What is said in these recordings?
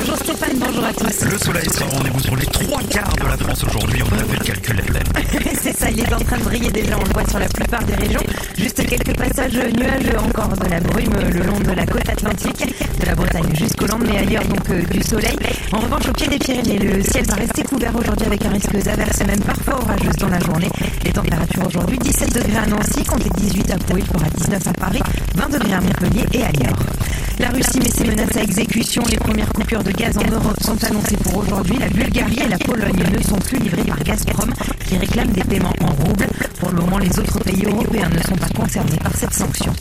Bonjour Stéphane, bonjour à tous. Le soleil sera au rendez-vous sur les trois quarts de la France aujourd'hui. On a fait le calcul C'est ça, il est en train de briller déjà, on le voit sur la plupart des régions. Juste quelques passages nuageux encore de la brume le long de la côte atlantique, de la Bretagne jusqu'au Land, mais ailleurs donc euh, du soleil. En revanche, au pied des Pyrénées, le ciel va rester couvert aujourd'hui avec un risque d'averse, même parfois orageuse dans la journée. Les températures aujourd'hui, 17 degrés à Nancy, comptez 18 à Pau, il fera 19 à Paris, 20 degrés à Montpellier et à Niort. La Russie met ses menaces à exécution. Les premières coupures de gaz en Europe sont annoncées pour aujourd'hui. La Bulgarie et la Pologne ne sont plus livrées par Gazprom qui réclame des paiements en roubles. Pour le moment, les autres pays européens ne sont pas concernés par cette sanction.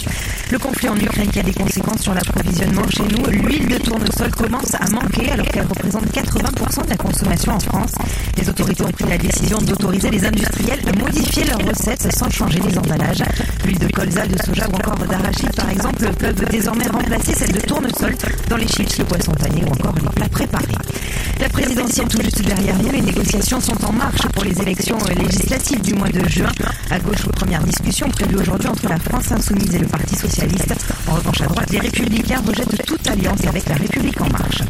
Le conflit en Ukraine qui a des conséquences sur l'approvisionnement chez nous. L'huile de tournesol commence à manquer alors qu'elle représente 80% de la consommation en France. Les autorités ont pris la décision d'autoriser les industriels à modifier leurs recettes sans changer les emballages. L'huile de colza, de soja ou encore d'arachide, par exemple, peuvent désormais remplacer celle de tournesol dans les chips, le poisson pané ou encore les plats préparés. Présidentielle tout juste derrière nous, les négociations sont en marche pour les élections législatives du mois de juin. À gauche, aux premières discussions prévues aujourd'hui entre la France insoumise et le Parti socialiste. En revanche, à droite, les républicains rejettent toute alliance avec la République en marche.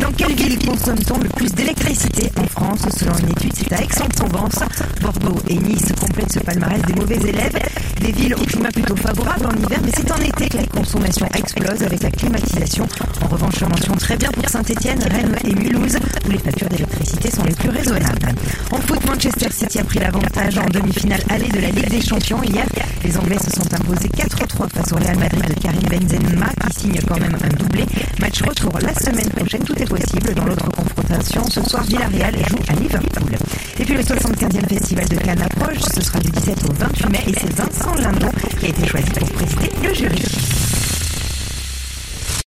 Dans quelle ville consomme-t-on le plus d'électricité en France Selon une étude, c'est à Aix-en-Provence. Bordeaux et Nice complètent ce palmarès des mauvais élèves. Des villes au climat plutôt favorable en hiver, mais c'est en été que la consommation explose avec la climatisation. En revanche, mention très bien pour Saint-Etienne, Rennes et Mulhouse, factures d'électricité sont les plus raisonnables. En foot, Manchester City a pris l'avantage en demi-finale allée de la Ligue des Champions. Hier, les Anglais se sont imposés 4-3 face au Real Madrid de Karim Benzema, qui signe quand même un doublé. Match retour la semaine prochaine, tout est possible. Dans l'autre confrontation, ce soir, Villarreal joue à Liverpool. Et puis le 75e festival de Cannes approche, ce sera du 17 au 28 mai, et c'est Vincent Lindon qui a été